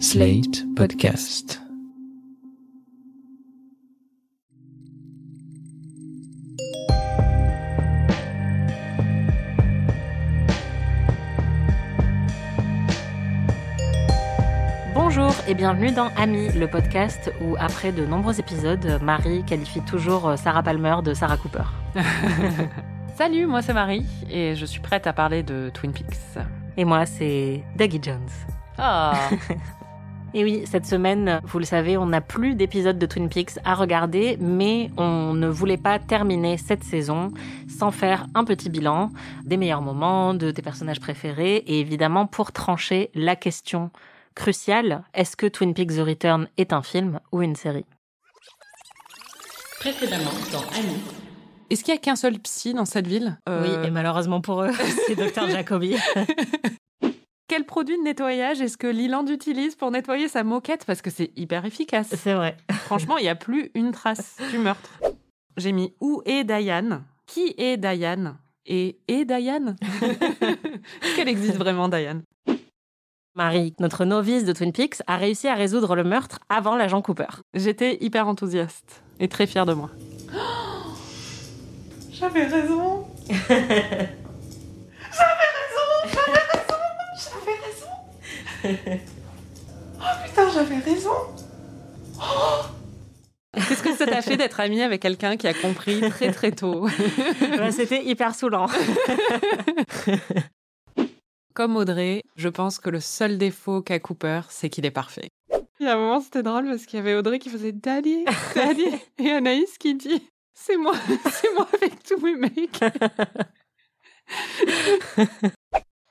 Slate Podcast. Bonjour et bienvenue dans Ami, le podcast où, après de nombreux épisodes, Marie qualifie toujours euh, Sarah Palmer de Sarah Cooper. Salut, moi c'est Marie et je suis prête à parler de Twin Peaks. Et moi, c'est Dougie Jones. Ah, Et oui, cette semaine, vous le savez, on n'a plus d'épisodes de Twin Peaks à regarder, mais on ne voulait pas terminer cette saison sans faire un petit bilan des meilleurs moments, de tes personnages préférés, et évidemment pour trancher la question cruciale, est-ce que Twin Peaks The Return est un film ou une série? Précédemment dans Annie. est-ce qu'il y a qu'un seul psy dans cette ville? Euh, Oui, et malheureusement pour eux, c'est Dr Jacobi. Quel produit de nettoyage est-ce que Leland utilise pour nettoyer sa moquette? Parce que c'est hyper efficace. c'est vrai. Franchement, il n'y a plus une trace du meurtre. J'ai mis où est Diane? Qui est Diane? Et est Diane? Est-ce qu'elle existe vraiment, Diane? Marie, notre novice de Twin Peaks, a réussi à résoudre le meurtre avant l'agent Cooper. J'étais hyper enthousiaste et très fière de moi. J'avais raison. Putain, j'avais raison. Qu'est-ce que ça t'a fait d'être amie avec quelqu'un qui a compris très très tôt C'était hyper saoulant. Comme Audrey, je pense que le seul défaut qu'a Cooper, c'est qu'il est parfait. Il y a un moment, c'était drôle parce qu'il y avait Audrey qui faisait Daddy, Daddy, et Anaïs qui dit C'est moi, c'est moi avec tous mes mecs.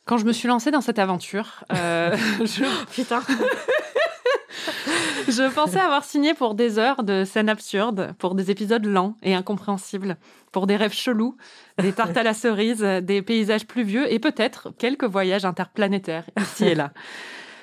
Quand je me suis lancée dans cette aventure, euh, je, Putain. je pensais avoir signé pour des heures de scènes absurdes, pour des épisodes lents et incompréhensibles, pour des rêves chelous, des tartes à la cerise, des paysages pluvieux et peut-être quelques voyages interplanétaires ici et là.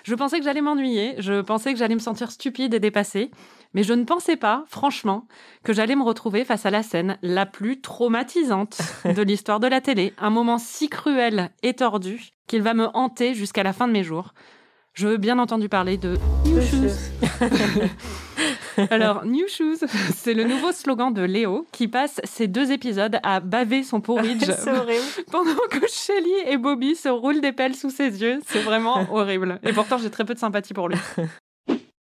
Je pensais que j'allais m'ennuyer, je pensais que j'allais me sentir stupide et dépassée, mais je ne pensais pas, franchement, que j'allais me retrouver face à la scène la plus traumatisante de l'histoire de la télé, un moment si cruel et tordu qu'il va me hanter jusqu'à la fin de mes jours. Je veux bien entendu parler de. Alors, New Shoes, c'est le nouveau slogan de Léo qui passe ces deux épisodes à baver son porridge pendant que Shelly et Bobby se roulent des pelles sous ses yeux. C'est vraiment horrible. Et pourtant, j'ai très peu de sympathie pour lui.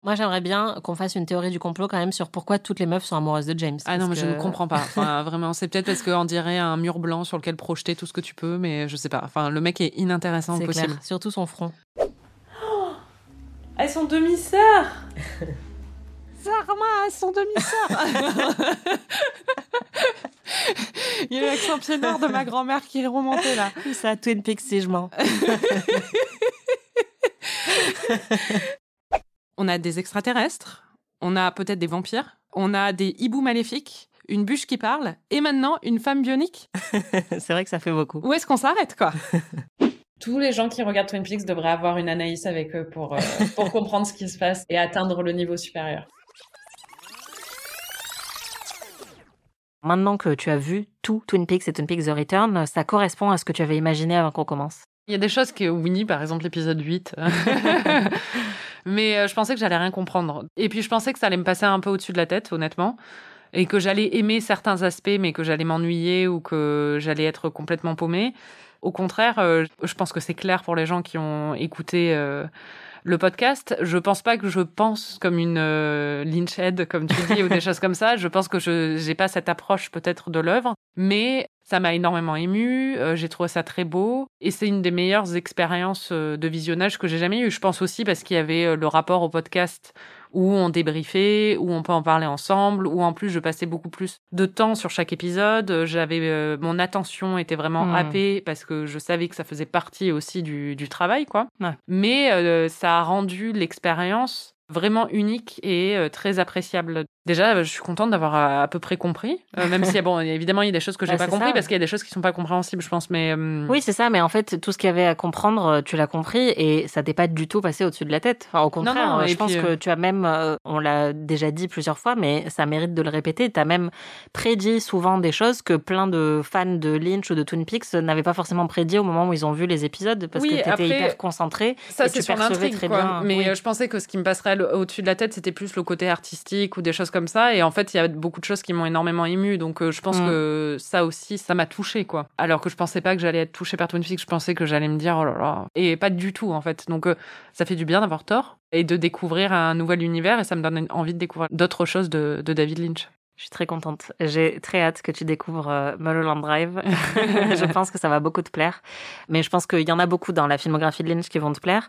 Moi, j'aimerais bien qu'on fasse une théorie du complot quand même sur pourquoi toutes les meufs sont amoureuses de James. Ah non, mais je ne comprends pas. Enfin, vraiment, c'est peut-être parce qu'on dirait un mur blanc sur lequel projeter tout ce que tu peux, mais je sais pas. Enfin, le mec est inintéressant au possible. clair, surtout son front. Elles sont demi-sœurs Zarma, elles sont demi-sœurs Il y a l'accent pied nord de ma grand-mère qui est remonté là. Ça, Twin Peaks, si je mens. On a des extraterrestres, on a peut-être des vampires, on a des hiboux maléfiques, une bûche qui parle, et maintenant une femme bionique. c'est vrai que ça fait beaucoup. Où est-ce qu'on s'arrête, quoi? Tous les gens qui regardent Twin Peaks devraient avoir une Anaïs avec eux pour, euh, pour comprendre ce qui se passe et atteindre le niveau supérieur. Maintenant que tu as vu tout Twin Peaks et Twin Peaks The Return, ça correspond à ce que tu avais imaginé avant qu'on commence. Il y a des choses que Winnie, par exemple, l'épisode 8. Mais euh, je pensais que j'allais rien comprendre. Et puis je pensais que ça allait me passer un peu au-dessus de la tête, honnêtement. Et que j'allais aimer certains aspects, mais que j'allais m'ennuyer ou que j'allais être complètement paumée. Au contraire, euh, je pense que c'est clair pour les gens qui ont écouté euh, le podcast. Je pense pas que je pense comme une euh, Lynchhead, comme tu dis, ou des choses comme ça. Je pense que je j'ai pas cette approche peut-être de l'œuvre, mais ça m'a énormément ému. euh, j'ai trouvé ça très beau et c'est une des meilleures expériences euh, de visionnage que j'ai jamais eues. Je pense aussi parce qu'il y avait euh, le rapport au podcast où on débriefait, où on peut en parler ensemble, où en plus je passais beaucoup plus de temps sur chaque épisode. J'avais euh, mon attention était vraiment Mm. happée parce que je savais que ça faisait partie aussi du, du travail, quoi. Ouais. Mais euh, ça a rendu l'expérience vraiment unique et euh, très appréciable. Déjà, je suis contente d'avoir à, à peu près compris, euh, même si bon, évidemment, il y a des choses que j'ai Bah, pas compris ça. parce qu'il y a des choses qui sont pas compréhensibles, je pense. Mais euh, Oui, c'est ça, mais en fait, tout ce qu'il y avait à comprendre, euh, tu l'as compris et ça t'est pas du tout passé au-dessus de la tête. Enfin, au contraire, non, euh, je pense puis, que euh, tu as même, euh, on l'a déjà dit plusieurs fois, mais ça mérite de le répéter, tu as même prédit souvent des choses que plein de fans de Lynch ou de Twin Peaks n'avaient pas forcément prédit au moment où ils ont vu les épisodes parce Oui, que tu étais après, hyper concentré. Ça, c'est sur l'intrigue, très quoi. bien, Mais oui. euh, je pensais que ce qui me passerait au-dessus de la tête, c'était plus le côté artistique ou des choses comme ça. Et en fait, il y a beaucoup de choses qui m'ont énormément ému. Donc, euh, je pense Mm. que ça aussi, ça m'a touché, quoi. Alors que je pensais pas que j'allais être touchée par Twin Peaks. Je pensais que j'allais me dire, oh là là. Et pas du tout, en fait. Donc, euh, ça fait du bien d'avoir tort et de découvrir un nouvel univers. Et ça me donne envie de découvrir d'autres choses de, de David Lynch. Je suis très contente. J'ai très hâte que tu découvres euh, Mulholland Drive. je pense que ça va beaucoup te plaire. Mais je pense qu'il y en a beaucoup dans la filmographie de Lynch qui vont te plaire.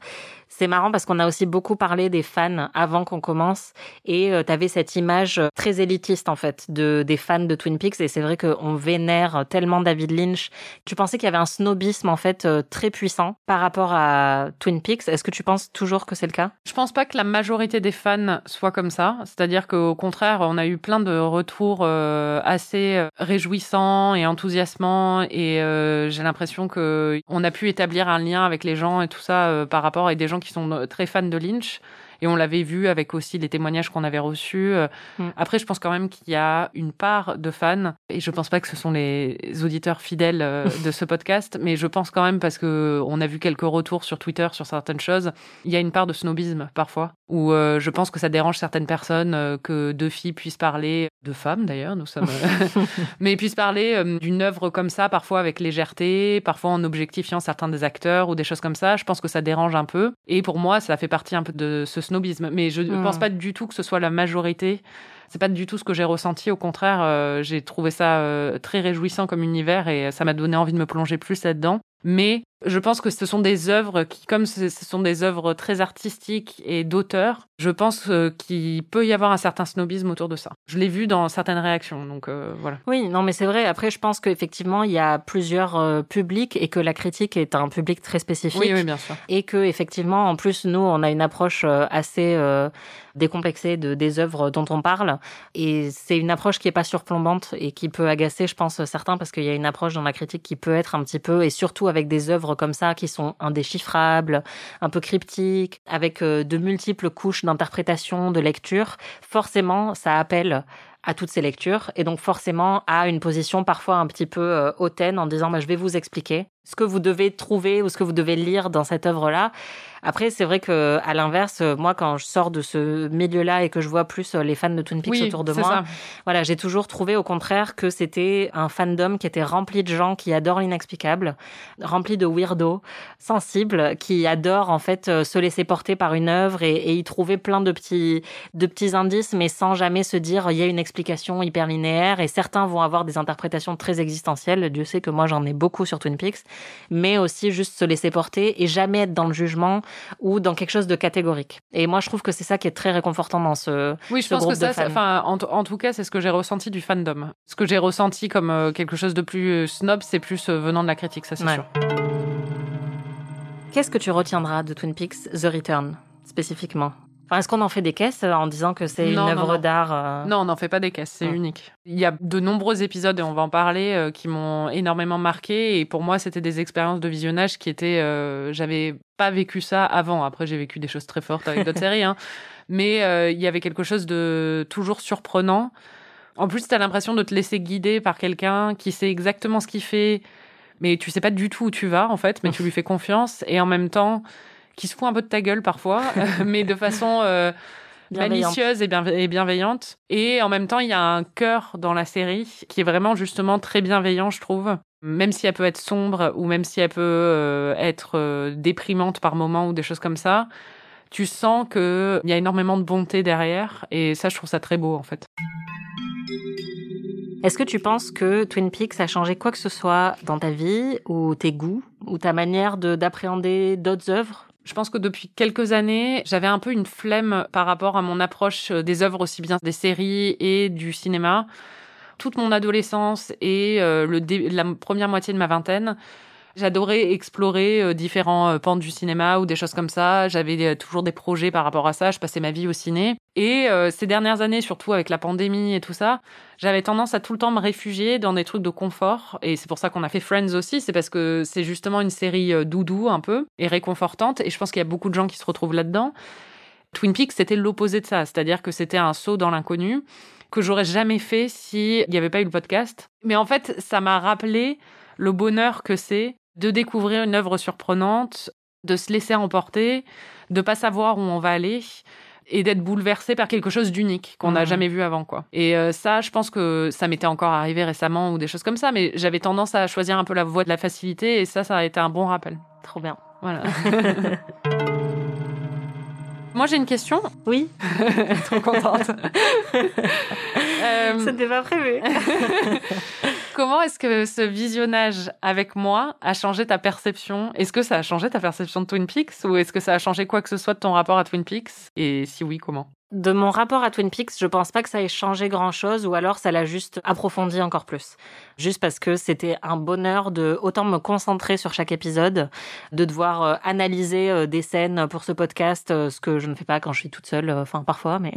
C'est marrant parce qu'on a aussi beaucoup parlé des fans avant qu'on commence. Et tu avais cette image euh, très élitiste, en fait, de, des fans de Twin Peaks. Et c'est vrai qu'on vénère tellement David Lynch. Tu pensais qu'il y avait un snobisme, en fait, euh, très puissant par rapport à Twin Peaks. Est-ce que tu penses toujours que c'est le cas? Je pense pas que la majorité des fans soit comme ça. C'est-à-dire qu'au contraire, on a eu plein de retours euh, assez euh, réjouissants et enthousiasmants. Et euh, j'ai l'impression que on a pu établir un lien avec les gens et tout ça par rapport à des gens qui sont très fans de Lynch. Et on l'avait vu avec aussi les témoignages qu'on avait reçus. Euh, Mm. Après, je pense quand même qu'il y a une part de fans, et je pense pas que ce sont les auditeurs fidèles euh, de ce podcast, mais je pense quand même parce que on a vu quelques retours sur Twitter sur certaines choses, il y a une part de snobisme parfois, où euh, je pense que ça dérange certaines personnes euh, que deux filles puissent parler, de femmes d'ailleurs, nous sommes, mais puissent parler euh, d'une œuvre comme ça, parfois avec légèreté, parfois en objectifiant certains des acteurs ou des choses comme ça. Je pense que ça dérange un peu, et pour moi, ça fait partie un peu de ce snobisme. Mais je ne Mm. pense pas du tout que ce soit la majorité. C'est pas du tout ce que j'ai ressenti. Au contraire, euh, j'ai trouvé ça euh, très réjouissant comme univers et ça m'a donné envie de me plonger plus là-dedans. Mais je pense que ce sont des œuvres qui, comme ce sont des œuvres très artistiques et d'auteurs, je pense euh, qu'il peut y avoir un certain snobisme autour de ça. Je l'ai vu dans certaines réactions, donc euh, voilà. Oui, non, mais c'est vrai. Après, je pense qu'effectivement, il y a plusieurs euh, publics et que la critique est un public très spécifique. Oui, oui, bien sûr. Et que effectivement, en plus, nous, on a une approche euh, assez décomplexée de des œuvres dont on parle, et c'est une approche qui est pas surplombante et qui peut agacer, je pense, certains parce qu'il y a une approche dans la critique qui peut être un petit peu, et surtout avec des œuvres comme ça qui sont indéchiffrables, un peu cryptiques, avec euh, de multiples couches d'interprétation, de lecture. Forcément, ça appelle à toutes ces lectures et donc forcément à une position parfois un petit peu euh, hautaine en disant bah, je vais vous expliquer ce que vous devez trouver ou ce que vous devez lire dans cette œuvre-là. Après, c'est vrai que à l'inverse, euh, moi, quand je sors de ce milieu-là et que je vois plus euh, les fans de Twin Peaks Oui, autour de moi, ça. voilà, j'ai toujours trouvé au contraire que c'était un fandom qui était rempli de gens qui adorent l'inexplicable, rempli de weirdos, sensibles, qui adorent en fait euh, se laisser porter par une œuvre et, et y trouver plein de petits, de petits indices, mais sans jamais se dire il y a une explication hyper linéaire. Et certains vont avoir des interprétations très existentielles. Dieu sait que moi j'en ai beaucoup sur Twin Peaks, mais aussi juste se laisser porter et jamais être dans le jugement ou dans quelque chose de catégorique. Et moi je trouve que c'est ça qui est très réconfortant dans ce, Oui, je ce pense que groupe de ça, enfin, en tout cas, c'est ce que j'ai ressenti du fandom. Ce que j'ai ressenti comme euh, quelque chose de plus euh, snob, c'est plus euh, venant de la critique, ça c'est Ouais. sûr. Qu'est-ce que tu retiendras de Twin Peaks The Return, spécifiquement? Enfin, Est-ce qu'on en fait des caisses euh, en disant que c'est une œuvre d'art euh, Non, on n'en fait pas des caisses, c'est Ouais. unique. Il y a de nombreux épisodes, et on va en parler, euh, qui m'ont énormément marqué. Et pour moi, c'était des expériences de visionnage qui étaient... euh, J'avais pas vécu ça avant. Après, j'ai vécu des choses très fortes avec d'autres séries. Hein. Mais euh, il y avait quelque chose de toujours surprenant. En plus, tu as l'impression de te laisser guider par quelqu'un qui sait exactement ce qu'il fait, mais tu sais pas du tout où tu vas, en fait, mais tu lui fais confiance. Et en même temps, qui se fout un peu de ta gueule parfois, mais de façon... euh, malicieuse et, bienve- et bienveillante. Et en même temps, il y a un cœur dans la série qui est vraiment justement très bienveillant, je trouve. Même si elle peut être sombre ou même si elle peut euh, être euh, déprimante par moments ou des choses comme ça, tu sens qu'il y a énormément de bonté derrière. Et ça, je trouve ça très beau, en fait. Est-ce que tu penses que Twin Peaks a changé quoi que ce soit dans ta vie ou tes goûts ou ta manière de d'appréhender d'autres œuvres? Je pense que depuis quelques années, j'avais un peu une flemme par rapport à mon approche euh, des œuvres aussi bien des séries et du cinéma. Toute mon adolescence et euh, la première moitié de ma vingtaine, J'adorais explorer euh, différents euh, pans du cinéma ou des choses comme ça. J'avais euh, toujours des projets par rapport à ça. Je passais ma vie au ciné. Et ces dernières années, surtout avec la pandémie et tout ça, j'avais tendance à tout le temps me réfugier dans des trucs de confort. Et c'est pour ça qu'on a fait Friends aussi. C'est parce que c'est justement une série doudou un peu et réconfortante. Et je pense qu'il y a beaucoup de gens qui se retrouvent là-dedans. Twin Peaks, c'était l'opposé de ça. C'est-à-dire que c'était un saut dans l'inconnu que j'aurais jamais fait s'il n'y avait pas eu le podcast. Mais en fait, ça m'a rappelé le bonheur que c'est de découvrir une œuvre surprenante, de se laisser emporter, de pas savoir où on va aller et d'être bouleversé par quelque chose d'unique qu'on n'a mmh. jamais vu avant quoi. Et euh, ça, je pense que ça m'était encore arrivé récemment ou des choses comme ça, mais j'avais tendance à choisir un peu la voie de la facilité et ça, ça a été un bon rappel. Trop bien. Voilà. Moi, j'ai une question. Oui. Trop contente. euh... C'était pas prévu. Comment est-ce que ce visionnage avec moi a changé ta perception? Est-ce que ça a changé ta perception de Twin Peaks ou est-ce que ça a changé quoi que ce soit de ton rapport à Twin Peaks? Et si oui, comment? De mon rapport à Twin Peaks, je pense pas que ça ait changé grand chose ou alors ça l'a juste approfondi encore plus. Juste parce que c'était un bonheur de autant me concentrer sur chaque épisode, de devoir euh, analyser euh, des scènes pour ce podcast, euh, ce que je ne fais pas quand je suis toute seule, enfin parfois, mais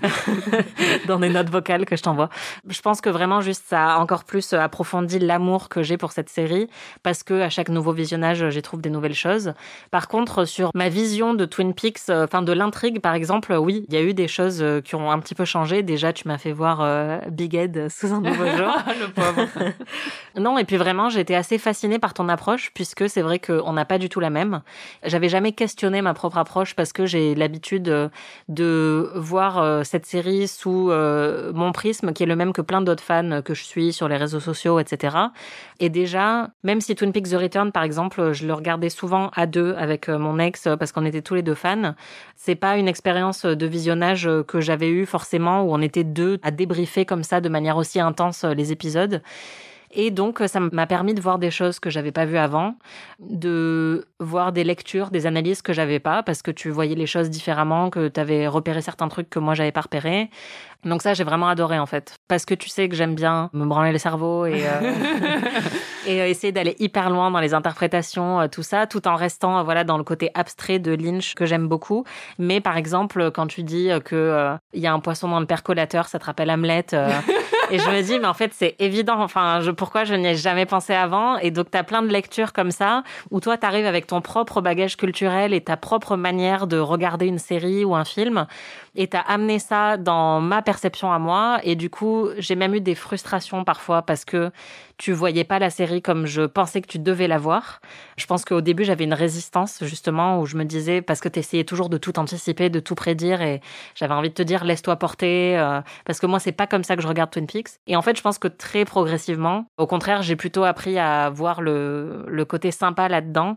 dans des notes vocales que je t'envoie. Je pense que vraiment juste ça a encore plus approfondi l'amour que j'ai pour cette série parce que à chaque nouveau visionnage, j'y trouve des nouvelles choses. Par contre, sur ma vision de Twin Peaks, enfin de l'intrigue par exemple, oui, il y a eu des choses euh, qui ont un petit peu changé. Déjà, tu m'as fait voir euh, Big Ed sous un nouveau jour. le pauvre. non, et puis vraiment, j'étais assez fascinée par ton approche, puisque c'est vrai qu'on n'a pas du tout la même. J'avais jamais questionné ma propre approche parce que j'ai l'habitude euh, de voir cette série sous mon prisme, qui est le même que plein d'autres fans que je suis sur les réseaux sociaux, etc. Et déjà, même si Twin Peaks The Return, par exemple, je le regardais souvent à deux avec mon ex parce qu'on était tous les deux fans, c'est pas une expérience de visionnage euh, que j'avais eu forcément où on était deux à débriefer comme ça de manière aussi intense euh, les épisodes. Et donc, ça m'a permis de voir des choses que j'avais pas vues avant, de voir des lectures, des analyses que j'avais pas, parce que tu voyais les choses différemment, que tu avais repéré certains trucs que moi j'avais pas repérés. Donc ça, j'ai vraiment adoré en fait, parce que tu sais que j'aime bien me branler le cerveau et, euh, et essayer d'aller hyper loin dans les interprétations, tout ça, tout en restant voilà dans le côté abstrait de Lynch que j'aime beaucoup. Mais par exemple, quand tu dis que il y a un poisson dans le percolateur, ça te rappelle Hamlet. Et je me dis, mais en fait, c'est évident. Enfin, je, pourquoi je n'y ai jamais pensé avant? Et donc, tu as plein de lectures comme ça, où toi, tu arrives avec ton propre bagage culturel et ta propre manière de regarder une série ou un film, et t'as amené ça dans ma perception à moi. Et du coup j'ai même eu des frustrations parfois parce que tu voyais pas la série comme je pensais que tu devais la voir. Je pense qu'au début j'avais une résistance justement où je me disais parce que tu essayais toujours de tout anticiper, de tout prédire et j'avais envie de te dire laisse-toi porter euh, parce que moi c'est pas comme ça que je regarde Twin Peaks et en fait je pense que très progressivement au contraire j'ai plutôt appris à voir le, le côté sympa là-dedans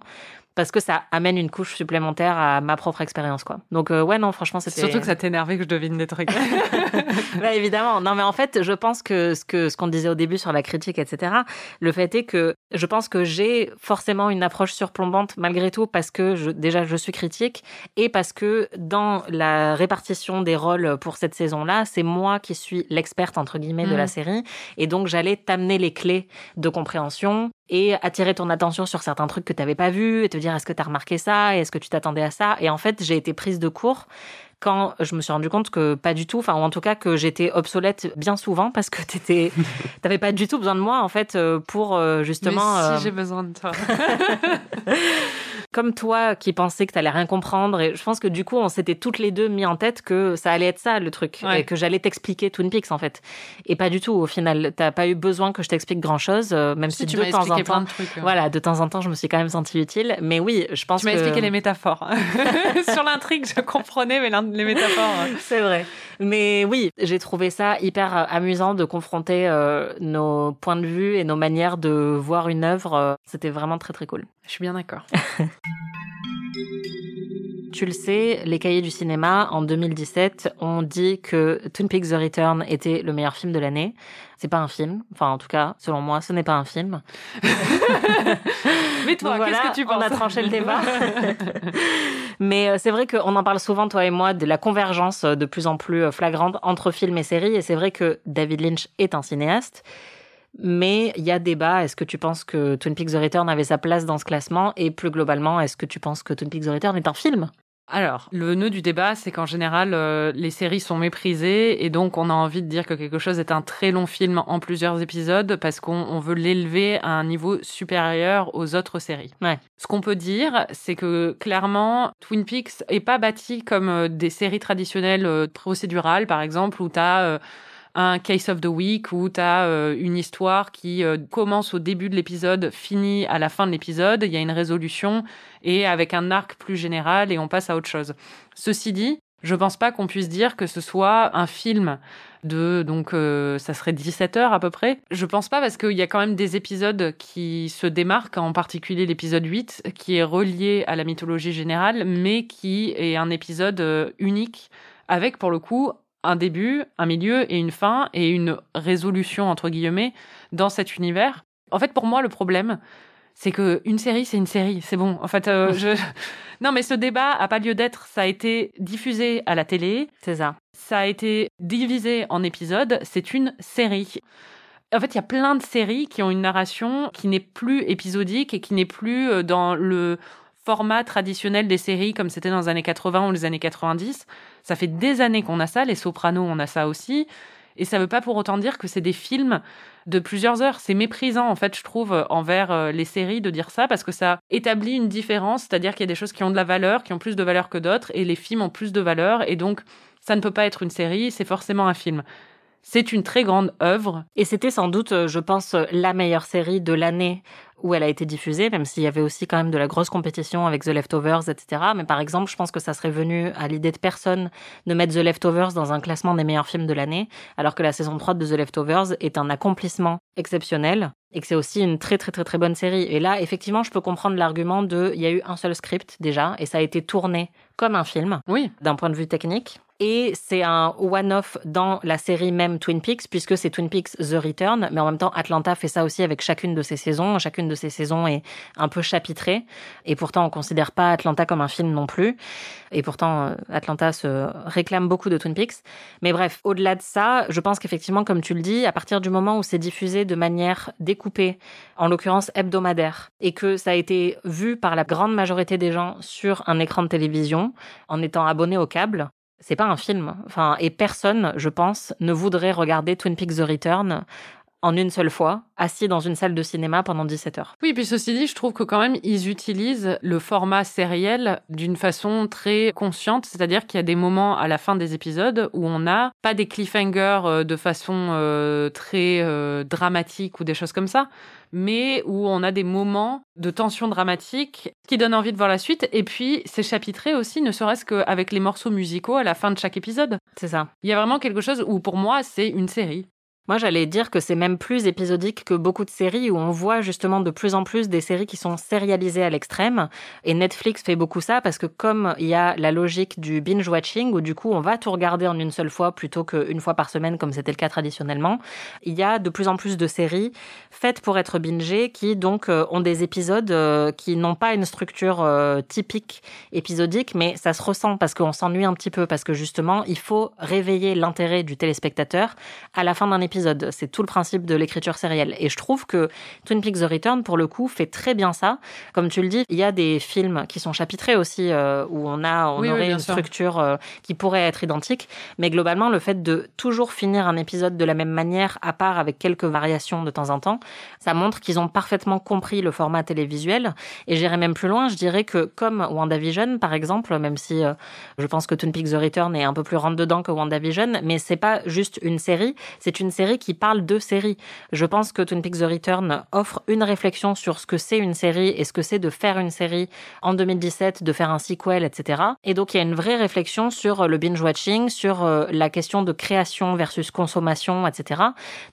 parce que ça amène une couche supplémentaire à ma propre expérience quoi. Donc euh, ouais non franchement c'était surtout que ça t'énervait que je devine des trucs. bah, évidemment non mais en fait je pense que ce que ce qu'on disait au début sur la critique etc. Le fait est que je pense que j'ai forcément une approche surplombante malgré tout parce que je, déjà je suis critique et parce que dans la répartition des rôles pour cette saison là c'est moi qui suis l'experte entre guillemets de la mm. série et donc j'allais t'amener les clés de compréhension et attirer ton attention sur certains trucs que tu n'avais pas vus et te dire est-ce que tu as remarqué ça est-ce que tu t'attendais à ça? Et en fait j'ai été prise de court quand je me suis rendu compte que pas du tout, enfin ou en tout cas que j'étais obsolète bien souvent parce que t'étais, t'avais pas du tout besoin de moi en fait euh, pour euh, justement. Mais si euh, j'ai besoin de toi. Comme toi qui pensais que t'allais rien comprendre et je pense que du coup on s'était toutes les deux mis en tête que ça allait être ça le truc et que j'allais t'expliquer Twin Peaks en fait et pas du tout au final. T'as pas eu besoin que je t'explique grand chose, même si, tu de temps en temps, trucs, voilà, de temps en temps je me suis quand même sentie utile. Mais oui, je pense tu que. Tu m'as expliqué les métaphores sur l'intrigue, je comprenais, mais les métaphores. C'est vrai. Mais oui, j'ai trouvé ça hyper euh, amusant de confronter euh, nos points de vue et nos manières de voir une œuvre. C'était vraiment très très cool. Je suis bien d'accord. Tu le sais, les cahiers du cinéma, en 2017, ont dit que Twin Peaks The Return était le meilleur film de l'année. C'est pas un film. Enfin, en tout cas, selon moi, ce n'est pas un film. Mais toi, qu'est-ce que tu penses On a tranché le débat. Mais euh, c'est vrai qu'on en parle souvent, toi et moi, de la convergence de plus en plus flagrante entre film et série. Et c'est vrai que David Lynch est un cinéaste Mais il y a débat. Est-ce que tu penses que Twin Peaks The Return avait sa place dans ce classement? Et plus globalement, est-ce que tu penses que Twin Peaks The Return est un film? Alors, le nœud du débat, c'est qu'en général, euh, les séries sont méprisées et donc on a envie de dire que quelque chose est un très long film en plusieurs épisodes parce qu'on veut l'élever à un niveau supérieur aux autres séries. Ouais. Ce qu'on peut dire, c'est que clairement, Twin Peaks est pas bâti comme euh, des séries traditionnelles euh, procédurales, par exemple, où tu as un case of the week où tu as euh, une histoire qui euh, commence au début de l'épisode, finit à la fin de l'épisode, il y a une résolution et avec un arc plus général et on passe à autre chose. Ceci dit, je pense pas qu'on puisse dire que ce soit un film de donc euh, ça serait 17 heures à peu près. Je pense pas parce qu'il y a quand même des épisodes qui se démarquent, en particulier l'épisode 8 qui est relié à la mythologie générale mais qui est un épisode unique avec pour le coup un début, un milieu et une fin et une résolution entre guillemets dans cet univers. En fait, pour moi, le problème, c'est que une série, c'est une série, c'est bon. En fait, euh, je... non, mais ce débat a pas lieu d'être. Ça a été diffusé à la télé. C'est ça. Ça a été divisé en épisodes. C'est une série. En fait, il y a plein de séries qui ont une narration qui n'est plus épisodique et qui n'est plus euh, dans le format traditionnel des séries comme c'était dans les années 80 ou les années 90. Ça fait des années qu'on a ça, les Sopranos, on a ça aussi. Et ça ne veut pas pour autant dire que c'est des films de plusieurs heures. C'est méprisant, en fait, je trouve, envers euh, les séries de dire ça, parce que ça établit une différence, c'est-à-dire qu'il y a des choses qui ont de la valeur, qui ont plus de valeur que d'autres, et les films ont plus de valeur, et donc ça ne peut pas être une série, c'est forcément un film. C'est une très grande œuvre. Et c'était sans doute, euh, je pense, la meilleure série de l'année où elle a été diffusée, même s'il y avait aussi quand même de la grosse compétition avec The Leftovers, etc. Mais par exemple, je pense que ça serait venu à l'idée de personne de mettre The Leftovers dans un classement des meilleurs films de l'année, alors que la saison 3 de The Leftovers est un accomplissement exceptionnel et que c'est aussi une très très très très bonne série. Et là, effectivement, je peux comprendre l'argument de il y a eu un seul script déjà et ça a été tourné comme un film. Oui. D'un point de vue technique. Et c'est un one-off dans la série même Twin Peaks, puisque c'est Twin Peaks The Return, mais en même temps, Atlanta fait ça aussi avec chacune de ses saisons. Chacune de ces saisons est un peu chapitrée. Et pourtant, on considère pas Atlanta comme un film non plus. Et pourtant, euh, Atlanta se réclame beaucoup de Twin Peaks. Mais bref, au-delà de ça, je pense qu'effectivement, comme tu le dis, à partir du moment où c'est diffusé de manière découpée, en l'occurrence hebdomadaire, et que ça a été vu par la grande majorité des gens sur un écran de télévision, en étant abonné au câble, c'est pas un film. Enfin, et personne, je pense, ne voudrait regarder Twin Peaks The Return en une seule fois, assis dans une salle de cinéma pendant 17 heures. Oui, puis ceci dit, je trouve que quand même, ils utilisent le format sériel d'une façon très consciente, c'est-à-dire qu'il y a des moments à la fin des épisodes où on n'a pas des cliffhangers euh, de façon euh, très euh, dramatique ou des choses comme ça, mais où on a des moments de tension dramatique qui donnent envie de voir la suite, et puis c'est chapitré aussi, ne serait-ce qu'avec les morceaux musicaux à la fin de chaque épisode. C'est ça. Il y a vraiment quelque chose où pour moi, c'est une série. Moi, j'allais dire que c'est même plus épisodique que beaucoup de séries où on voit justement de plus en plus des séries qui sont sérialisées à l'extrême. Et Netflix fait beaucoup ça parce que comme il y a la logique du binge-watching où du coup on va tout regarder en une seule fois plutôt qu'une fois par semaine comme c'était le cas traditionnellement, il y a de plus en plus de séries faites pour être bingées qui donc euh, ont des épisodes euh, qui n'ont pas une structure euh, typique épisodique mais ça se ressent parce qu'on s'ennuie un petit peu parce que justement il faut réveiller l'intérêt du téléspectateur à la fin d'un épisode c'est tout le principe de l'écriture sérielle. Et je trouve que Twin Peaks The Return, pour le coup, fait très bien ça. Comme tu le dis, il y a des films qui sont chapitrés aussi, euh, où on a, on aurait une structure euh, qui pourrait être identique. Mais globalement, le fait de toujours finir un épisode de la même manière, à part avec quelques variations de temps en temps, ça montre qu'ils ont parfaitement compris le format télévisuel. Et j'irai même plus loin, je dirais que comme WandaVision, par exemple, même si euh, je pense que Twin Peaks The Return est un peu plus rentre-dedans que WandaVision, mais c'est pas juste une série, c'est une série qui parle de séries. Je pense que Twin Peaks The Return offre une réflexion sur ce que c'est une série et ce que c'est de faire une série en 2017, de faire un sequel, etc. Et donc il y a une vraie réflexion sur le binge-watching, sur euh, la question de création versus consommation, etc.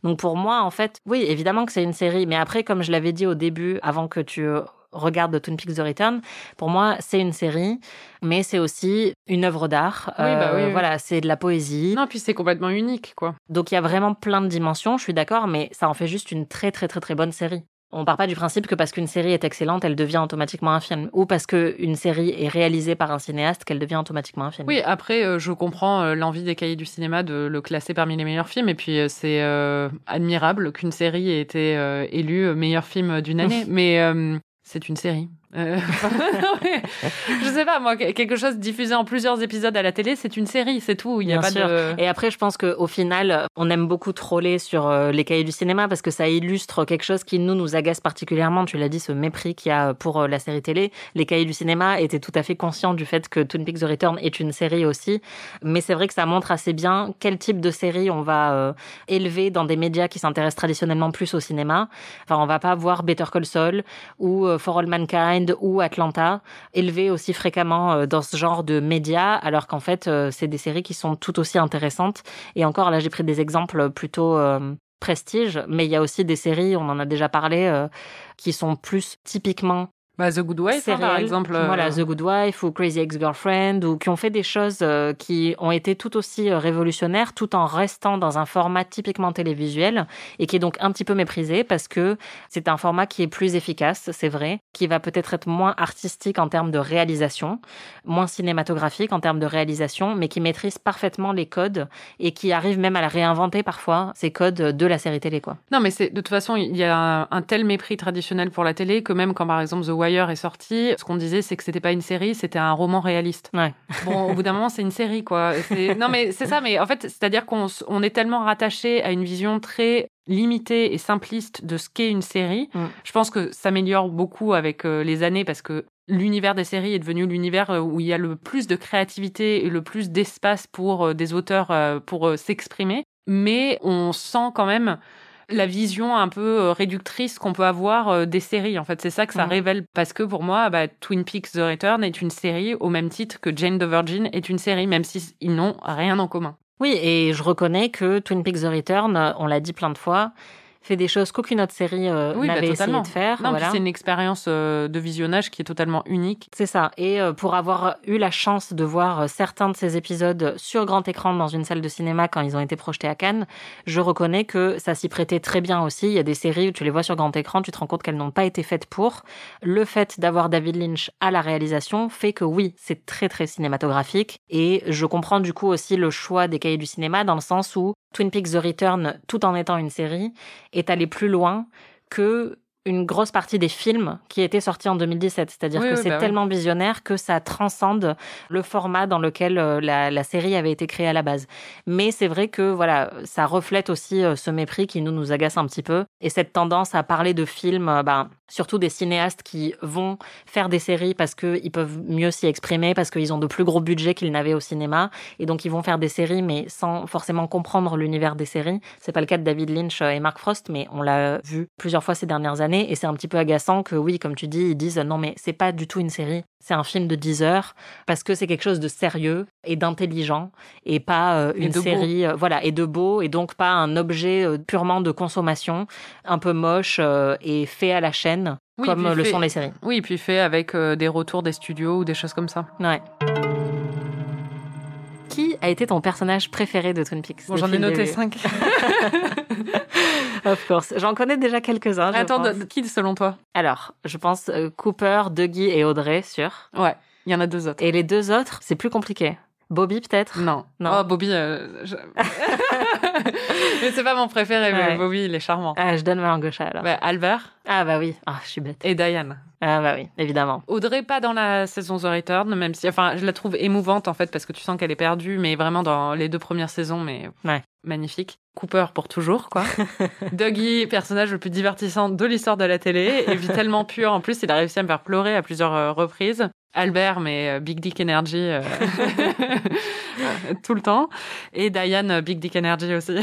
Donc pour moi, en fait, oui, évidemment que c'est une série, mais après, comme je l'avais dit au début, avant que tu regarde de Twin Peaks The Return, pour moi, c'est une série, mais c'est aussi une œuvre d'art. Oui, bah oui, euh, Voilà, c'est de la poésie. Non, puis c'est complètement unique, quoi. Donc il y a vraiment plein de dimensions, je suis d'accord, mais ça en fait juste une très très très très bonne série. On part pas du principe que parce qu'une série est excellente, elle devient automatiquement un film, ou parce qu'une série est réalisée par un cinéaste qu'elle devient automatiquement un film. Oui, après, euh, je comprends euh, l'envie des cahiers du cinéma de le classer parmi les meilleurs films, et puis euh, c'est admirable qu'une série ait été élue meilleur film d'une année, mais c'est une série. Euh, je sais pas, moi, quelque chose diffusé en plusieurs épisodes à la télé, c'est une série, c'est tout. Il y a Bien pas sûr. de. Et après, je pense qu'au final, on aime beaucoup troller sur euh, les cahiers du cinéma parce que ça illustre quelque chose qui nous nous agace particulièrement. Tu l'as dit, ce mépris qu'il y a pour euh, la série télé. Les cahiers du cinéma étaient tout à fait conscients du fait que Twin Peaks The Return est une série aussi. Mais c'est vrai que ça montre assez bien quel type de série on va euh, élever dans des médias qui s'intéressent traditionnellement plus au cinéma. Enfin, on va pas voir Better Call Saul ou For All Mankind ou Atlanta élevés aussi fréquemment euh, dans ce genre de médias, alors qu'en fait, euh, c'est des séries qui sont tout aussi intéressantes. Et encore, là, j'ai pris des exemples plutôt euh, prestige, mais il y a aussi des séries, on en a déjà parlé, qui sont plus typiquement Bah, The Good Wife, hein, par exemple. euh, Voilà, The Good Wife ou Crazy Ex-Girlfriend, ou qui ont fait des choses euh, qui ont été tout aussi euh, révolutionnaires, tout en restant dans un format typiquement télévisuel, et qui est donc un petit peu méprisé parce que c'est un format qui est plus efficace, c'est vrai, qui va peut-être être moins artistique en termes de réalisation, moins cinématographique en termes de réalisation, mais qui maîtrise parfaitement les codes et qui arrive même à la réinventer parfois, ces codes de la série télé, quoi. Non, mais c'est de toute façon, il y a un, un tel mépris traditionnel pour la télé que même quand par exemple The Wire est sorti, ce qu'on disait c'est que c'était pas une série, c'était un roman réaliste. Ouais. Bon, au bout d'un moment, c'est une série, quoi. Non, mais c'est ça. Mais en fait, c'est-à-dire qu'on on est tellement rattaché à une vision très limitée et simpliste de ce qu'est une série. Mm. Je pense que ça s'améliore beaucoup avec euh, les années parce que l'univers des séries est devenu l'univers euh, où il y a le plus de créativité et le plus d'espace pour euh, des auteurs pour s'exprimer. Mais on sent quand même la vision un peu euh, réductrice qu'on peut avoir euh, des séries. En fait, c'est ça que ça révèle. Parce que pour moi, bah, Twin Peaks The Return est une série au même titre que Jane the Virgin est une série, même si ils n'ont rien en commun. Oui, et je reconnais que Twin Peaks The Return, on l'a dit plein de fois, fait des choses qu'aucune autre série euh, Oui, bah, n'avait essayé de faire. Voilà. c'est une expérience euh, de visionnage qui est totalement unique. C'est ça. Et euh, pour avoir eu la chance de voir euh, certains de ces épisodes sur grand écran dans une salle de cinéma quand ils ont été projetés à Cannes, je reconnais que ça s'y prêtait très bien aussi. Il y a des séries où tu les vois sur grand écran, tu te rends compte qu'elles n'ont pas été faites pour. Le fait d'avoir David Lynch à la réalisation fait que oui, c'est très très cinématographique. Et je comprends du coup aussi le choix des cahiers du cinéma dans le sens où Twin Peaks The Return, tout en étant une série, est allé plus loin que une grosse partie des films qui étaient sortis en 2017. C'est-à-dire Oui, que oui, c'est bah oui. tellement visionnaire que ça transcende le format dans lequel euh, la, la série avait été créée à la base. Mais c'est vrai que voilà, ça reflète aussi euh, ce mépris qui nous nous agace un petit peu et cette tendance à parler de films, euh, ben, surtout des cinéastes qui vont faire des séries parce qu'ils peuvent mieux s'y exprimer, parce qu'ils ont de plus gros budgets qu'ils n'avaient au cinéma. Et donc ils vont faire des séries mais sans forcément comprendre l'univers des séries. C'est pas le cas de David Lynch euh, et Mark Frost, mais on l'a vu plusieurs fois ces dernières années. Et c'est un petit peu agaçant que oui, comme tu dis, ils disent non mais c'est pas du tout une série, c'est un film de 10 heures parce que c'est quelque chose de sérieux et d'intelligent et pas euh, Et une série euh, voilà et de beau et donc pas un objet euh, purement de consommation un peu moche et fait à la chaîne Oui, comme le fait- sont les séries. Oui, puis fait avec des retours des studios ou des choses comme ça. Ouais. Qui a été ton personnage préféré de Twin Peaks? Bon, j'en ai noté début cinq. Of course. J'en connais déjà quelques-uns. je Attends, pense. de- qui selon toi? Alors, je pense euh, Cooper, Dougie et Audrey, sûr. Ouais, il y en a deux autres. Et les deux autres, c'est plus compliqué. Bobby, peut-être? Non. Non. Oh, Bobby. euh, je- mais c'est pas mon préféré, mais Ouais. Bobby, il est charmant. Ah, je donne ma langue au chat, alors. Ouais, Albert Ah, bah oui. Ah, je suis bête. et Diane. Ah, bah oui, évidemment. Audrey, pas dans la saison The Return, même si, enfin, je la trouve émouvante en fait parce que tu sens qu'elle est perdue, mais vraiment dans les deux premières saisons, mais Ouais. Magnifique. Cooper pour toujours, quoi. Dougie, personnage le plus divertissant de l'histoire de la télé, et puis tellement pur. En plus, il a réussi à me faire pleurer à plusieurs euh, reprises. Albert, mais euh, Big Dick Energy euh, tout le temps. Et Diane, Big Dick Energy aussi.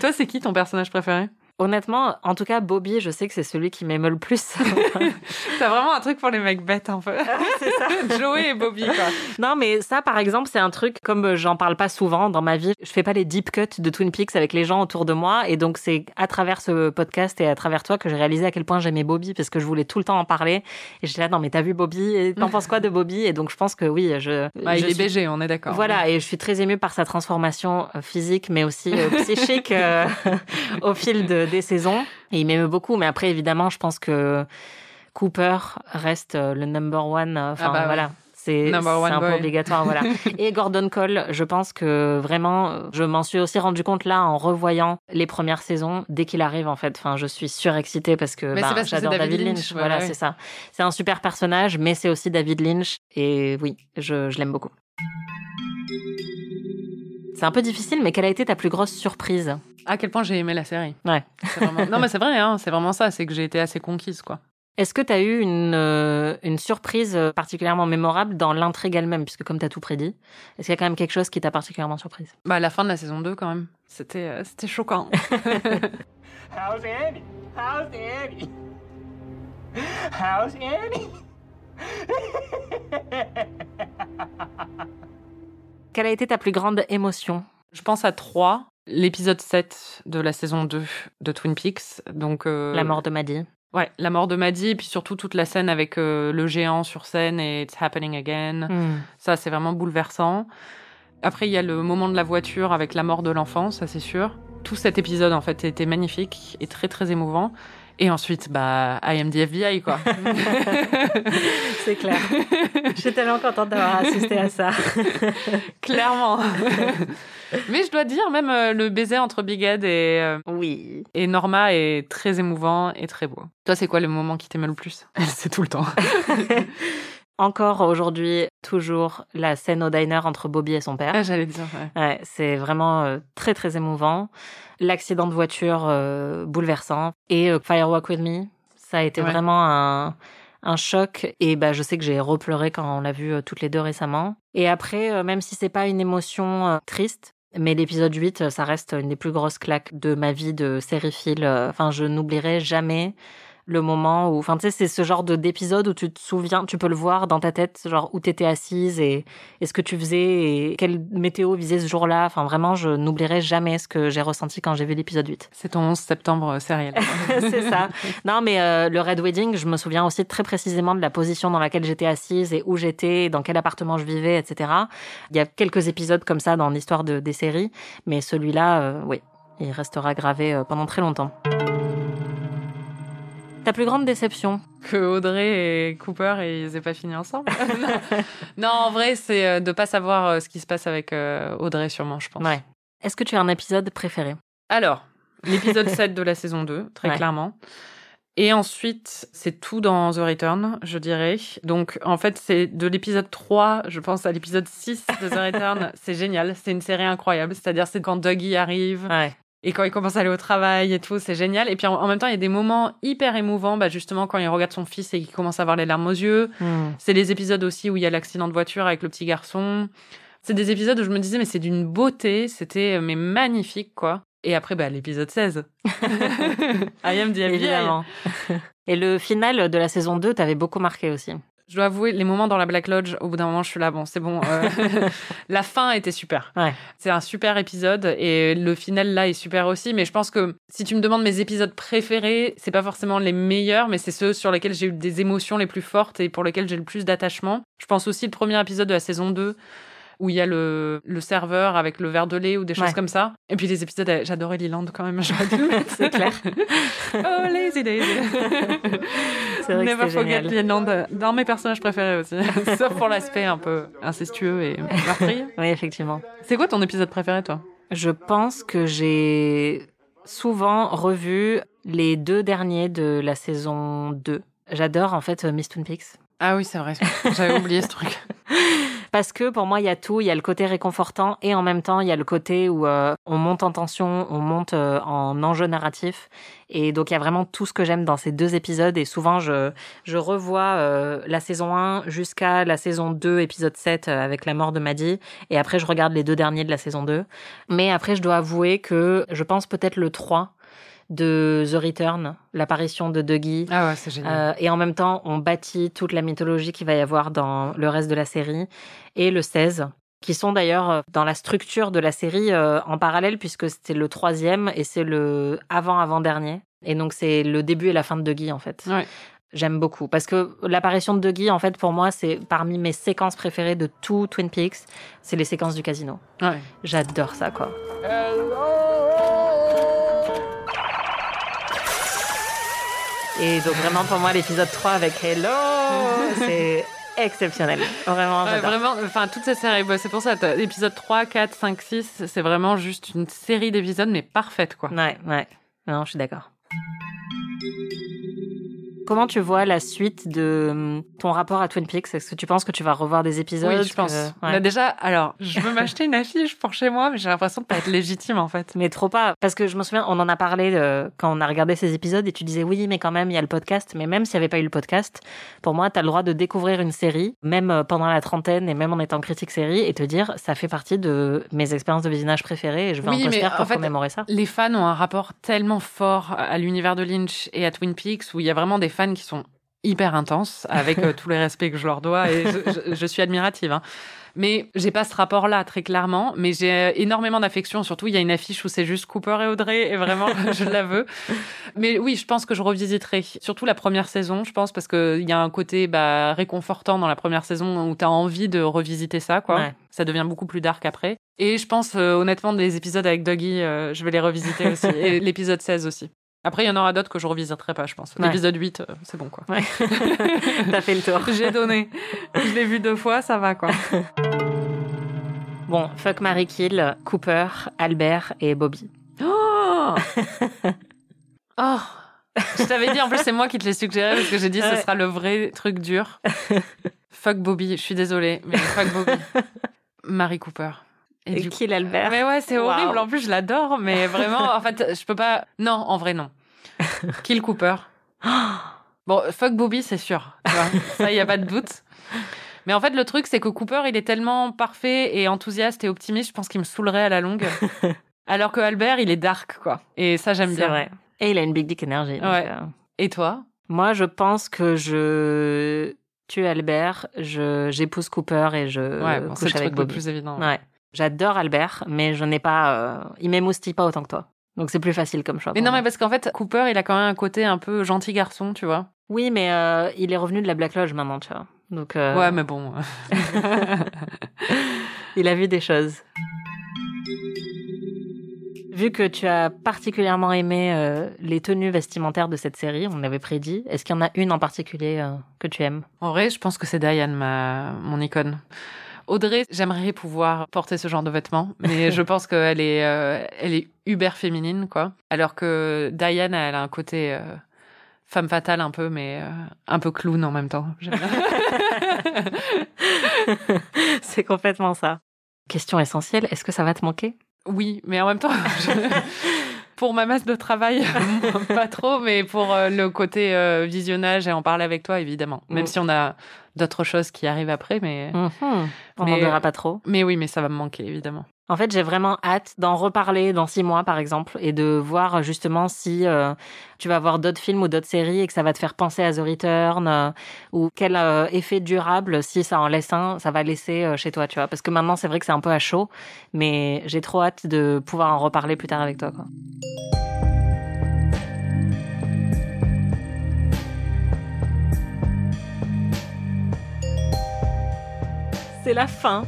Toi, c'est qui ton personnage préféré? Honnêtement, en tout cas, Bobby, je sais que c'est celui qui m'émeut le plus. T'as vraiment un truc pour les mecs bêtes, un peu. c'est ça. Joey et Bobby, quoi. Non, mais ça, par exemple, c'est un truc, comme euh, j'en parle pas souvent dans ma vie, je fais pas les deep cuts de Twin Peaks avec les gens autour de moi. Et donc, c'est à travers ce podcast et à travers toi que j'ai réalisé à quel point j'aimais Bobby parce que je voulais tout le temps en parler. Et j'étais là, non, mais t'as vu Bobby Et t'en penses quoi de Bobby? Et donc, je pense que oui, je. Bah, je il est suis- BG, on est d'accord. Voilà, et je suis très émue par sa transformation euh, physique, mais aussi euh, psychique euh, au fil de- des saisons et il m'aime beaucoup. Mais après, évidemment, je pense que Cooper reste euh, le number one. euh, Enfin, Ah bah voilà. C'est un peu obligatoire, voilà. Et Gordon Cole, je pense que vraiment, je m'en suis aussi rendu compte là en revoyant les premières saisons dès qu'il arrive en fait. Enfin, je suis surexcitée parce que c'est j'adore David David, Lynch, Lynch. voilà, c'est ça. C'est un super personnage, mais c'est aussi David Lynch. Et oui, je, je l'aime beaucoup. C'est un peu difficile, mais quelle a été ta plus grosse surprise? À quel point j'ai aimé la série. Ouais. Vraiment- Non, mais c'est vrai, hein, c'est vraiment ça. C'est que j'ai été assez conquise, quoi. Est-ce que tu as eu une, euh, une surprise euh, particulièrement mémorable dans l'intrigue elle-même, puisque comme tu as tout prédit, est-ce qu'il y a quand même quelque chose qui t'a particulièrement surprise? Bah, à la fin de la saison 2, quand même. C'était euh, c'était choquant. How's Annie? How's Annie? How's Annie? Quelle a été ta plus grande émotion? Je pense à 3. L'épisode 7 de la saison 2 de Twin Peaks. Donc, euh, La mort de Maddie. Ouais, la mort de Maddie, et puis surtout toute la scène avec euh, le géant sur scène et It's Happening Again. Hmm. Ça, c'est vraiment bouleversant. Après, il y a le moment de la voiture avec la mort de l'enfant, ça c'est sûr. Tout cet épisode, en fait, était magnifique et très, très émouvant. Et ensuite, bah, I am the FBI, quoi. C'est clair. Je suis tellement contente d'avoir assisté à ça. Clairement. Mais je dois dire, même euh, le baiser entre Big Ed et, euh, Oui. et Norma est très émouvant et très beau. Toi, c'est quoi le moment qui t'émeut le plus? Sait tout le temps. Encore aujourd'hui, toujours la scène au diner entre Bobby et son père. Ah, J'allais dire, ouais. Ouais, c'est vraiment euh, très très émouvant. L'accident de voiture euh, bouleversant et euh, Firewalk with Me, ça a été Ouais. vraiment un, un choc et bah je sais que j'ai repleuré quand on l'a vu toutes les deux récemment. Et après, même si c'est pas une émotion triste, mais l'épisode 8, euh, ça reste une des plus grosses claques de ma vie de sériephile. Enfin, je n'oublierai jamais le moment où, enfin, tu sais, c'est ce genre de d'épisode où tu te souviens, tu peux le voir dans ta tête, genre où t'étais assise et, et ce que tu faisais et quelle météo visait ce jour-là. Enfin, vraiment, je n'oublierai jamais ce que j'ai ressenti quand j'ai vu l'épisode 8. C'est ton 11 septembre sériel. c'est ça. Non, mais euh, le Red Wedding, je me souviens aussi très précisément de la position dans laquelle j'étais assise et où j'étais, dans quel appartement je vivais, etc. Il y a quelques épisodes comme ça dans l'histoire de, des séries, mais celui-là, euh, oui, il restera gravé euh, pendant très longtemps. Ta plus grande déception que Audrey et Cooper et ils aient pas fini ensemble. non. En vrai, c'est euh, de pas savoir euh, ce qui se passe avec euh, Audrey sûrement, je pense. Ouais. Est-ce que tu as un épisode préféré? Alors, l'épisode 7 de la saison 2, très Ouais. clairement. Et ensuite, c'est tout dans The Return, je dirais. Donc, en fait, c'est de l'épisode 3, je pense, à l'épisode 6 de The Return. c'est génial. C'est une série incroyable. C'est-à-dire, c'est quand Dougie arrive Ouais. Et quand il commence à aller au travail et tout. C'est génial. Et puis, en, en même temps, il y a des moments hyper émouvants, bah, justement, quand il regarde son fils et qu'il commence à avoir les larmes aux yeux. Hmm. C'est les épisodes aussi où il y a l'accident de voiture avec le petit garçon. C'est des épisodes où je me disais, mais c'est d'une beauté, c'était euh, mais magnifique, quoi. Et après, bah, l'épisode 16. I am the. Évidemment. Et le final de la saison 2 t'avait beaucoup marqué aussi. Je dois avouer, les moments dans la Black Lodge, au bout d'un moment, je suis là, bon, c'est bon. euh, la fin était super. Ouais. C'est un super épisode et le final là est super aussi. Mais je pense que si tu me demandes mes épisodes préférés, c'est pas forcément les meilleurs, mais c'est ceux sur lesquels j'ai eu des émotions les plus fortes et pour lesquels j'ai le plus d'attachement. Je pense aussi le premier épisode de la saison 2 où il y a le, le serveur avec le verre de lait ou des choses Ouais. comme ça. Et puis les épisodes, euh, j'adorais Leland quand même, j'aurais dû. C'est clair. oh, lazy daisy. C'est vrai que Never c'était forget génial. Dans mes personnages préférés aussi. Sauf pour l'aspect un peu incestueux et meurtrier. Oui, effectivement. C'est quoi ton épisode préféré, toi? Je pense que j'ai souvent revu les deux derniers de la saison 2. J'adore en fait euh, Miss Twin Peaks. Ah oui, c'est vrai. J'avais oublié ce truc. Parce que pour moi, il y a tout. Il y a le côté réconfortant et en même temps, il y a le côté où euh, on monte en tension, on monte euh, en enjeu narratif. Et donc, il y a vraiment tout ce que j'aime dans ces deux épisodes. Et souvent, je, je revois euh, la saison 1 jusqu'à la saison 2, épisode 7, euh, avec la mort de Maddie. Et après, je regarde les deux derniers de la saison 2. Mais après, je dois avouer que je pense peut-être le 3 de The Return, l'apparition de Dougie. Ah ouais, c'est génial. Euh, et en même temps, on bâtit toute la mythologie qu'il va y avoir dans le reste de la série. Et le 16, qui sont d'ailleurs euh, dans la structure de la série euh, en parallèle, puisque c'était le troisième et c'est le avant-avant-dernier. Et donc, c'est le début et la fin de Dougie, en fait. Ouais. J'aime beaucoup. Parce que l'apparition de Dougie, en fait, pour moi, c'est parmi mes séquences préférées de tout Twin Peaks. C'est les séquences du casino. Ouais. J'adore ça, quoi. Et donc vraiment pour moi l'épisode 3 avec Hello, c'est exceptionnel. Vraiment, Ouais, vraiment, enfin, toute cette série, bah, c'est pour ça, épisode 3, 4, 5, 6, c'est vraiment juste une série d'épisodes, mais parfaite, quoi. Ouais, ouais. Non, je suis d'accord. Comment tu vois la suite de hum, ton rapport à Twin Peaks? Est-ce que tu penses que tu vas revoir des épisodes? Oui, je pense. que- Bah, déjà, alors, je veux m'acheter une affiche pour chez moi, mais j'ai l'impression de pas être légitime, en fait. Mais trop pas. Parce que je me souviens, on en a parlé euh, quand on a regardé ces épisodes et tu disais oui, mais quand même, il y a le podcast. Mais même s'il n'y avait pas eu le podcast, pour moi, tu as le droit de découvrir une série, même euh, pendant la trentaine et même en étant critique série, et te dire ça fait partie de mes expériences de visionnage préférées et je veux Oui, mais poster en pour fait, commémorer ça. Les fans ont un rapport tellement fort à l'univers de Lynch et à Twin Peaks où il y a vraiment des fans qui sont hyper intenses avec euh, tous les respects que je leur dois et je, je- je suis admirative. hein. Mais j'ai pas ce rapport-là très clairement, mais j'ai euh, énormément d'affection. Surtout, il y a une affiche où c'est juste Cooper et Audrey et vraiment, je la veux. Mais oui, je pense que je revisiterai. Surtout la première saison, je pense, parce qu'il y a un côté bah, réconfortant dans la première saison où tu as envie de revisiter ça, quoi. Ouais. Ça devient beaucoup plus dark après. Et je pense, euh, honnêtement, des épisodes avec Dougie, euh, je vais les revisiter aussi. et l'épisode 16 aussi. Après, il y en aura d'autres que je revisiterai pas, je pense. Ouais. L'épisode 8, euh, c'est bon, quoi. Ouais. T'as fait le tour. J'ai donné. Je l'ai vu deux fois, ça va, quoi. Bon, fuck Marie Kill, Cooper, Albert et Bobby. Oh Oh Je t'avais dit, en plus, c'est moi qui te l'ai suggéré parce que j'ai dit Ouais. ce sera le vrai truc dur. fuck Bobby, je suis désolée, mais fuck Bobby. Marie Cooper. Et, coup- Kill Albert. Mais ouais, c'est horrible. En plus, je l'adore, mais vraiment, en fait, je peux pas. Non, en vrai, non. Kill Cooper. Bon, fuck Bobby, c'est sûr. tu vois. Ça, il y a pas de doute. Mais en fait, le truc, c'est que Cooper, il est tellement parfait et enthousiaste et optimiste, je pense qu'il me saoulerait à la longue. Alors que Albert, il est dark, quoi. Et ça, j'aime C'est bien. vrai. Et il a une big dick énergie. Ouais. euh, Et toi? Moi, je pense que je tue Albert, je j'épouse Cooper et je Ouais, bon, c'est couche le avec truc le plus évident. Ouais. J'adore Albert, mais je n'ai pas. euh, Il m'émoustille pas autant que toi. Donc c'est plus facile comme choix. Mais non, moi. mais parce qu'en fait, Cooper, il a quand même un côté un peu gentil garçon, tu vois. Oui, mais euh, il est revenu de la Black Lodge maintenant, tu vois. Donc euh, Ouais, mais bon. il a vu des choses. Vu que tu as particulièrement aimé euh, les tenues vestimentaires de cette série, on l'avait prédit, est-ce qu'il y en a une en particulier que tu aimes? En vrai, je pense que c'est Diane, ma... mon icône. Audrey, j'aimerais pouvoir porter ce genre de vêtements, mais je pense qu'elle est, euh, elle est uber féminine, quoi. Alors que Diane, elle a un côté euh, femme fatale un peu, mais euh, un peu clown en même temps. C'est complètement ça. Question essentielle, est-ce que ça va te manquer? Oui, mais en même temps, je- pour ma masse de travail, pas trop, mais pour euh, le côté euh, visionnage et en parler avec toi, évidemment. Même Mm. si on a d'autres choses qui arrivent après, mais... Mhm. On n'en verra pas trop. Mais oui, mais ça va me manquer, évidemment. En fait, j'ai vraiment hâte d'en reparler dans six mois, par exemple, et de voir justement si euh, tu vas voir d'autres films ou d'autres séries et que ça va te faire penser à The Return euh, ou quel euh, effet durable, si ça en laisse un, ça va laisser chez toi, tu vois. Parce que maintenant, c'est vrai que c'est un peu à chaud, mais j'ai trop hâte de pouvoir en reparler plus tard avec toi, quoi. C'est la fin.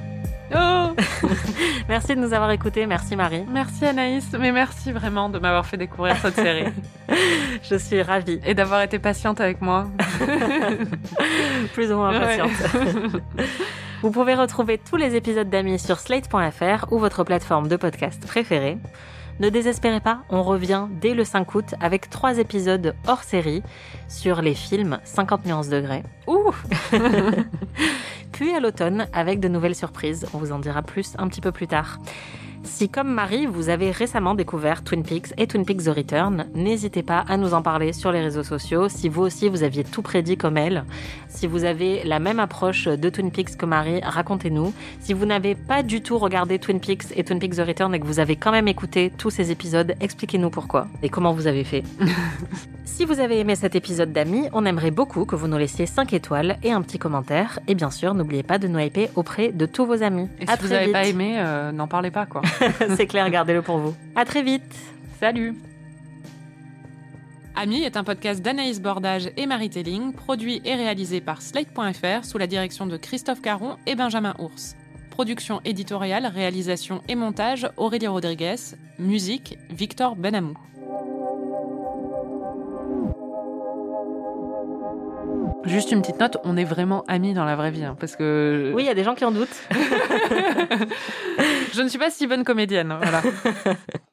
Oh Merci de nous avoir écoutés. Merci Marie. Merci Anaïs, mais merci vraiment de m'avoir fait découvrir cette série Je suis ravie. et d'avoir été patiente avec moi. Plus ou moins Ouais. impatiente. Vous pouvez retrouver tous les épisodes d'Amis sur slate.fr ou votre plateforme de podcast préférée. Ne désespérez pas, on revient dès le 5 août avec trois épisodes hors série sur les films 50 nuances degrés. Ouh Puis à l'automne avec de nouvelles surprises. On vous en dira plus un petit peu plus tard. Si, comme Marie, vous avez récemment découvert Twin Peaks et Twin Peaks The Return, n'hésitez pas à nous en parler sur les réseaux sociaux. Si vous aussi vous aviez tout prédit comme elle, si vous avez la même approche de Twin Peaks que Marie, racontez-nous. Si vous n'avez pas du tout regardé Twin Peaks et Twin Peaks The Return et que vous avez quand même écouté tous ces épisodes, expliquez-nous pourquoi et comment vous avez fait. si vous avez aimé cet épisode d'amis, on aimerait beaucoup que vous nous laissiez 5 étoiles et un petit commentaire. Et bien sûr, n'oubliez pas de nous hyper auprès de tous vos amis. Et À si vous n'avez pas aimé, euh, n'en parlez pas, quoi. C'est clair, gardez-le pour vous. À très vite. Salut Ami est un podcast d'Anaïs Bordage et Marie Telling, produit et réalisé par Slate.fr sous la direction de Christophe Caron et Benjamin Ours. Production éditoriale, réalisation et montage Aurélie Rodriguez. Musique Victor Benamou. Juste une petite note, on est vraiment amis dans la vraie vie, hein, parce que Oui, il y a des gens qui en doutent. je ne suis pas si bonne comédienne. Voilà.